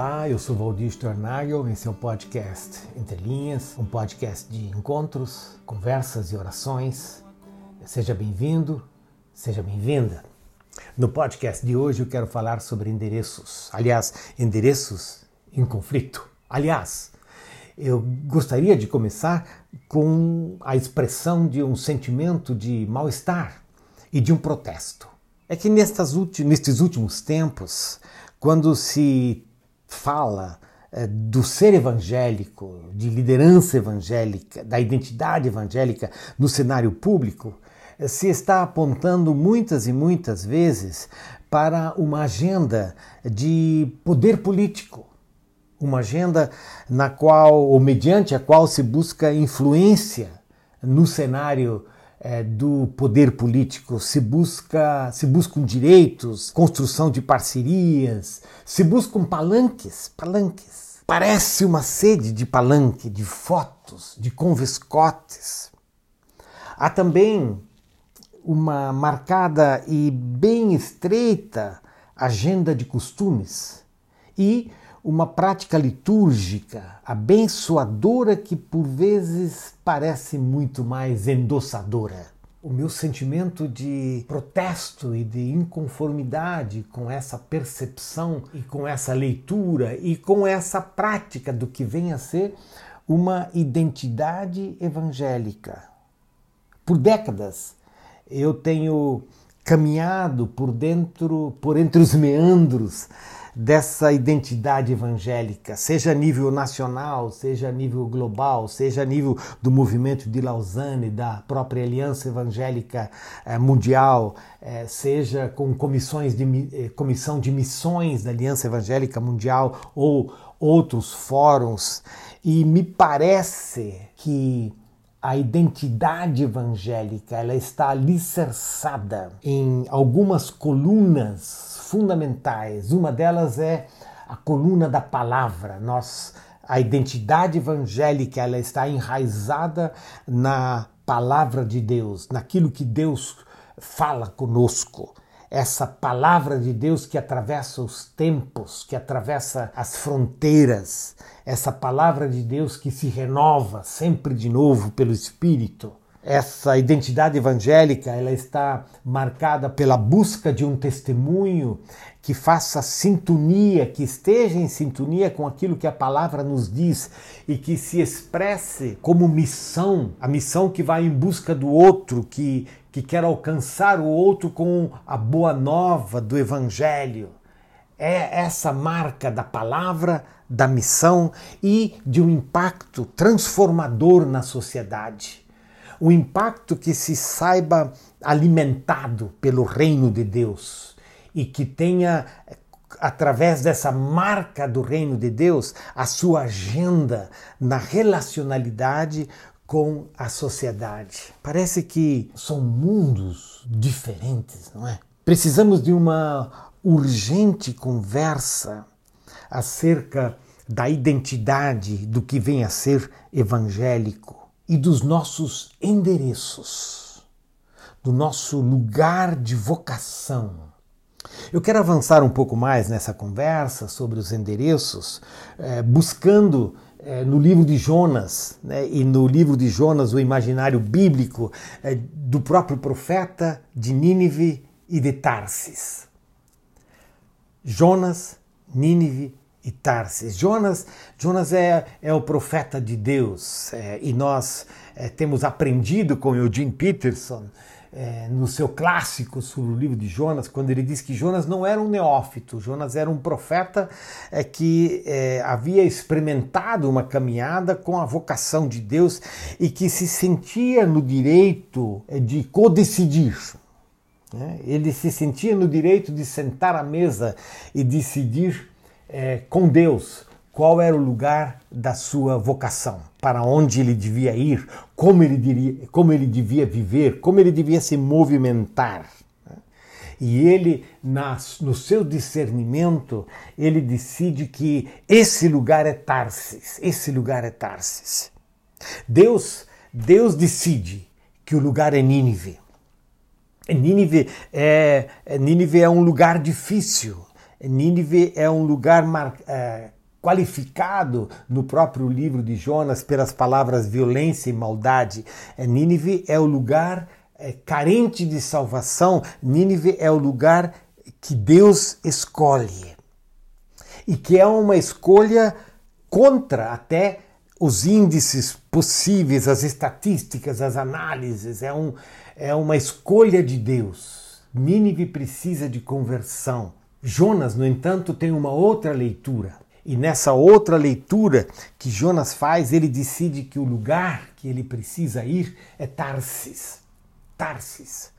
Olá, eu sou Valdir Stornagel, esse é o podcast Entre Linhas, um podcast de encontros, conversas e orações. Seja bem-vindo, seja bem-vinda. No podcast de hoje eu quero falar sobre endereços, aliás, endereços em conflito. Aliás, eu gostaria de começar com a expressão de um sentimento de mal-estar e de um protesto. É que nestes últimos tempos, quando se fala é, do ser evangélico, de liderança evangélica, da identidade evangélica no cenário público, é, se está apontando muitas e muitas vezes para uma agenda de poder político, uma agenda na qual, ou mediante a qual se busca influência no cenário é, do poder político, se busca se buscam direitos, construção de parcerias, se buscam palanques, palanques. Parece uma sede de palanque, de fotos, de conviscotes. Há também uma marcada e bem estreita agenda de costumes e uma prática litúrgica abençoadora que por vezes parece muito mais endossadora. O meu sentimento de protesto e de inconformidade com essa percepção e com essa leitura e com essa prática do que vem a ser uma identidade evangélica. Por décadas eu tenho caminhado por dentro, por entre os meandros dessa identidade evangélica, seja a nível nacional, seja a nível global, seja a nível do movimento de Lausanne, da própria Aliança Evangélica eh, Mundial, eh, seja com comissões de, eh, comissão de missões da Aliança Evangélica Mundial ou outros fóruns, e me parece que a identidade evangélica ela está alicerçada em algumas colunas fundamentais. Uma delas é a coluna da palavra. Nós a identidade evangélica ela está enraizada na palavra de Deus, naquilo que Deus fala conosco. Essa palavra de Deus que atravessa os tempos, que atravessa as fronteiras, essa palavra de Deus que se renova sempre de novo pelo Espírito essa identidade evangélica ela está marcada pela busca de um testemunho que faça sintonia, que esteja em sintonia com aquilo que a palavra nos diz e que se expresse como missão, a missão que vai em busca do outro, que, que quer alcançar o outro com a boa nova do evangelho. É essa marca da palavra, da missão e de um impacto transformador na sociedade o impacto que se saiba alimentado pelo reino de Deus e que tenha através dessa marca do reino de Deus a sua agenda na relacionalidade com a sociedade. Parece que são mundos diferentes, não é? Precisamos de uma urgente conversa acerca da identidade do que vem a ser evangélico e dos nossos endereços, do nosso lugar de vocação. Eu quero avançar um pouco mais nessa conversa sobre os endereços, eh, buscando eh, no livro de Jonas, né, e no livro de Jonas, o imaginário bíblico eh, do próprio profeta de Nínive e de Tarsis. Jonas, Nínive e Tarsis. Jonas, Jonas é, é o profeta de Deus é, e nós é, temos aprendido com Eugene Peterson é, no seu clássico sobre o livro de Jonas, quando ele diz que Jonas não era um neófito, Jonas era um profeta é, que é, havia experimentado uma caminhada com a vocação de Deus e que se sentia no direito é, de codecidir. Né? Ele se sentia no direito de sentar à mesa e decidir é, com Deus qual era o lugar da sua vocação, para onde ele devia ir, como ele, diria, como ele devia viver, como ele devia se movimentar. E ele, no seu discernimento, ele decide que esse lugar é Tarsis, esse lugar é Tarsis. Deus, Deus decide que o lugar é Nínive. Nínive é, Nínive é um lugar difícil, Nínive é um lugar mar, é, qualificado no próprio livro de Jonas pelas palavras violência e maldade. É, Nínive é o lugar é, carente de salvação. Nínive é o lugar que Deus escolhe e que é uma escolha contra até os índices possíveis, as estatísticas, as análises. É, um, é uma escolha de Deus. Nínive precisa de conversão. Jonas, no entanto, tem uma outra leitura. E nessa outra leitura que Jonas faz, ele decide que o lugar que ele precisa ir é Tarsis. Tarsis.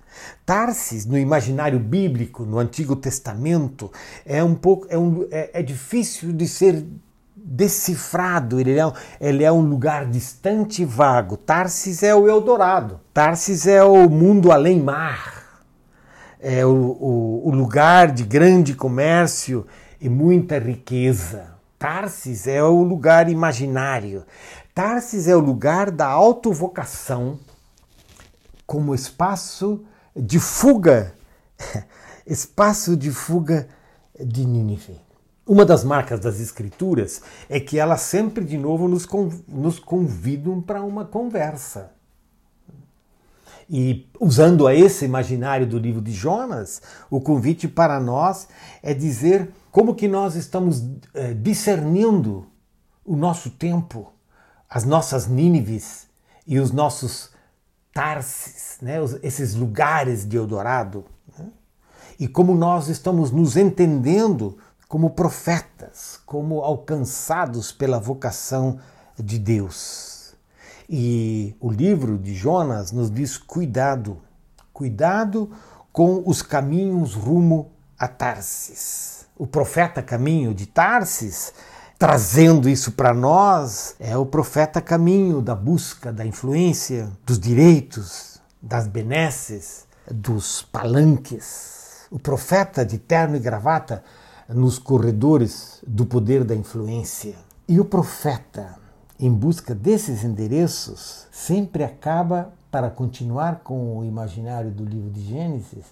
Tarsis, no imaginário bíblico, no Antigo Testamento, é um pouco é, um, é, é difícil de ser decifrado, ele é, ele é um lugar distante e vago. Tarsis é o Eldorado, Tarsis é o mundo além mar, é o, o, o lugar de grande comércio e muita riqueza. Tarsis é o lugar imaginário. Tarsis é o lugar da autovocação como espaço de fuga, espaço de fuga de Nínive. Uma das marcas das escrituras é que elas sempre de novo nos, nos convidam para uma conversa. E usando a esse imaginário do livro de Jonas, o convite para nós é dizer como que nós estamos é, discernindo o nosso tempo, as nossas Nínives e os nossos Tarsis, né, esses lugares de Eldorado, né, e como nós estamos nos entendendo como profetas, como alcançados pela vocação de Deus. E o livro de Jonas nos diz: cuidado, cuidado com os caminhos rumo a Tarsis. O profeta caminho de Tarsis, trazendo isso para nós, é o profeta caminho da busca da influência, dos direitos, das benesses, dos palanques. O profeta de terno e gravata nos corredores do poder da influência. E o profeta, em busca desses endereços, sempre acaba, para continuar com o imaginário do livro de Gênesis,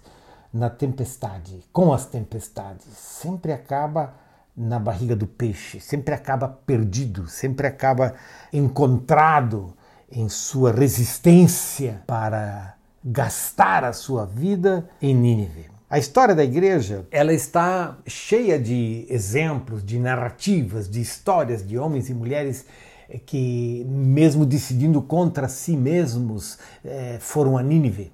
na tempestade, com as tempestades. Sempre acaba na barriga do peixe, sempre acaba perdido, sempre acaba encontrado em sua resistência para gastar a sua vida em Nínive. A história da igreja, ela está cheia de exemplos, de narrativas, de histórias de homens e mulheres que, mesmo decidindo contra si mesmos, eh, foram a Nínive,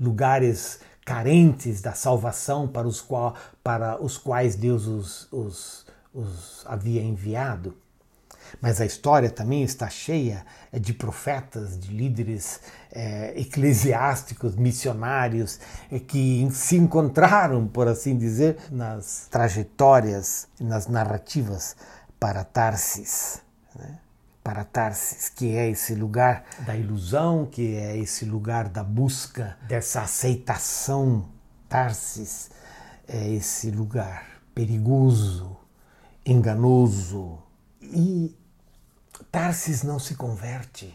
lugares carentes da salvação para os, qual, para os quais Deus os, os, os havia enviado. Mas a história também está cheia eh, de profetas, de líderes é, eclesiásticos, missionários, é, que se encontraram, por assim dizer, nas trajetórias, nas narrativas para Tarsis. Né? Para Tarsis, que é esse lugar da ilusão, que é esse lugar da busca dessa aceitação. Tarsis é esse lugar perigoso, enganoso, e Tarsis não se converte.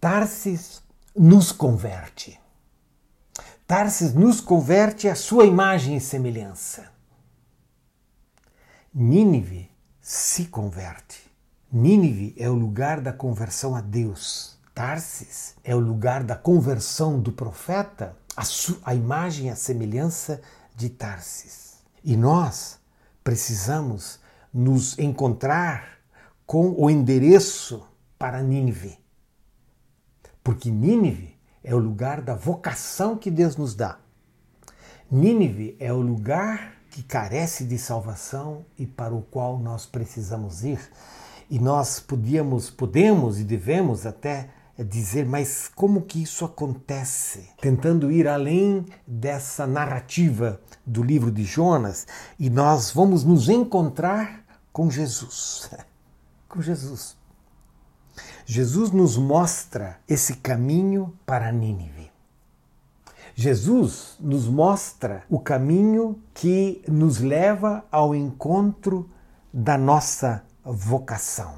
Tarsis nos converte. Tarsis nos converte à sua imagem e semelhança. Nínive se converte. Nínive é o lugar da conversão a Deus. Tarsis é o lugar da conversão do profeta à, à imagem à semelhança de Tarsis. E nós precisamos nos encontrar com o endereço para Nínive. Porque Nínive é o lugar da vocação que Deus nos dá. Nínive é o lugar que carece de salvação e para o qual nós precisamos ir. E nós podíamos, podemos e devemos até dizer, mas como que isso acontece? Tentando ir além dessa narrativa do livro de Jonas, e nós vamos nos encontrar com Jesus. Com Jesus. Jesus nos mostra esse caminho para Nínive. Jesus nos mostra o caminho que nos leva ao encontro da nossa vocação.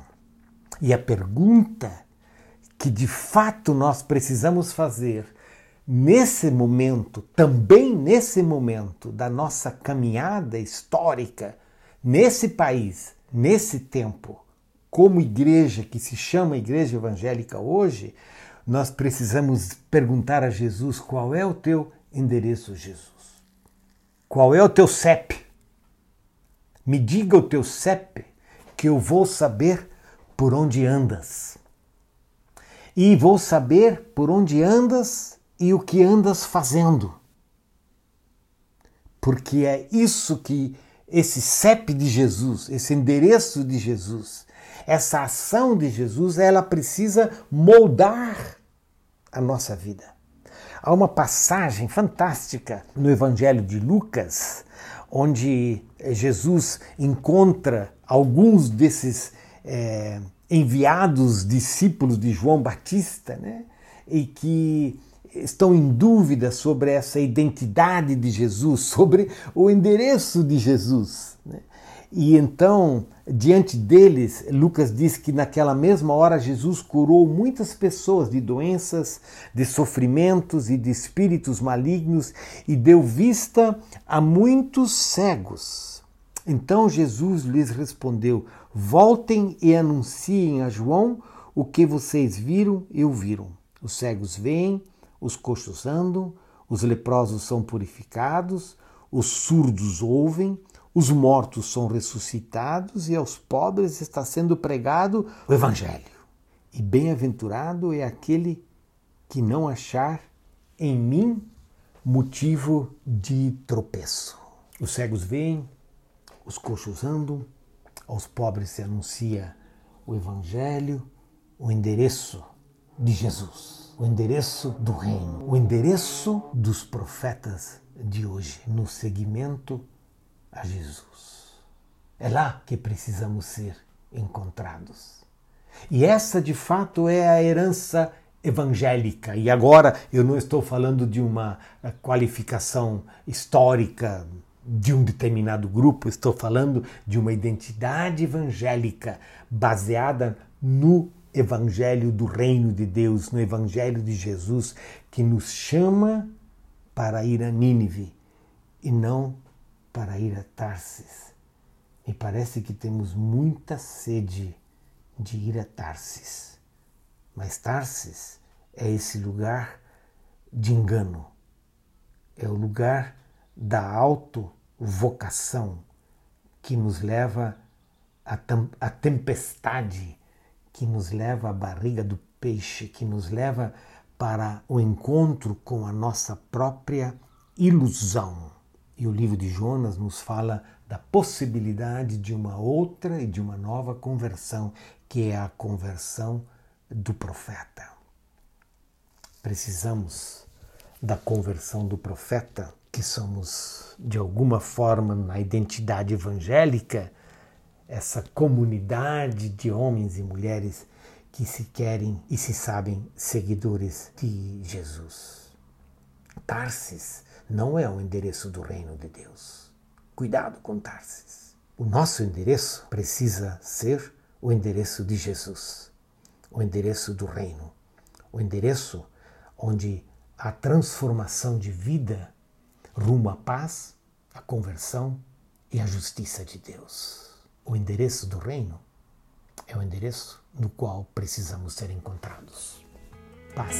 E a pergunta que de fato nós precisamos fazer nesse momento, também nesse momento da nossa caminhada histórica, nesse país, nesse tempo, como igreja que se chama Igreja Evangélica hoje, nós precisamos perguntar a Jesus qual é o teu endereço, Jesus. Qual é o teu CEP? Me diga o teu CEP, que eu vou saber por onde andas. E vou saber por onde andas e o que andas fazendo. Porque é isso que esse CEP de Jesus, esse endereço de Jesus, essa ação de Jesus, ela precisa moldar a nossa vida. Há uma passagem fantástica no Evangelho de Lucas, onde Jesus encontra alguns desses é, enviados discípulos de João Batista, né? e que estão em dúvida sobre essa identidade de Jesus, sobre o endereço de Jesus. Né? E então, diante deles, Lucas diz que naquela mesma hora Jesus curou muitas pessoas de doenças, de sofrimentos e de espíritos malignos e deu vista a muitos cegos. Então Jesus lhes respondeu: Voltem e anunciem a João o que vocês viram e ouviram. Os cegos veem, os coxos andam, os leprosos são purificados, os surdos ouvem, os mortos são ressuscitados e aos pobres está sendo pregado o Evangelho. E bem-aventurado é aquele que não achar em mim motivo de tropeço. Os cegos veem, os coxos andam, aos pobres se anuncia o Evangelho, o endereço de Jesus o endereço do reino, o endereço dos profetas de hoje, no seguimento a Jesus. É lá que precisamos ser encontrados. E essa, de fato, é a herança evangélica. E agora eu não estou falando de uma qualificação histórica de um determinado grupo, estou falando de uma identidade evangélica baseada no evangelho do reino de Deus, no evangelho de Jesus, que nos chama para ir a Nínive e não para ir a Tarsis. Me parece que temos muita sede de ir a Tarsis. Mas Tarsis é esse lugar de engano. É o lugar da autovocação que nos leva à tempestade que nos leva à barriga do peixe, que nos leva para o encontro com a nossa própria ilusão. E o livro de Jonas nos fala da possibilidade de uma outra e de uma nova conversão, que é a conversão do profeta. Precisamos da conversão do profeta, que somos de alguma forma na identidade evangélica essa comunidade de homens e mulheres que se querem e se sabem seguidores de Jesus. Tarsis não é o endereço do reino de Deus. Cuidado com Tarsis. O nosso endereço precisa ser o endereço de Jesus, o endereço do reino, o endereço onde a transformação de vida rumo à paz, à conversão e à justiça de Deus. O endereço do reino é o endereço no qual precisamos ser encontrados. Paz.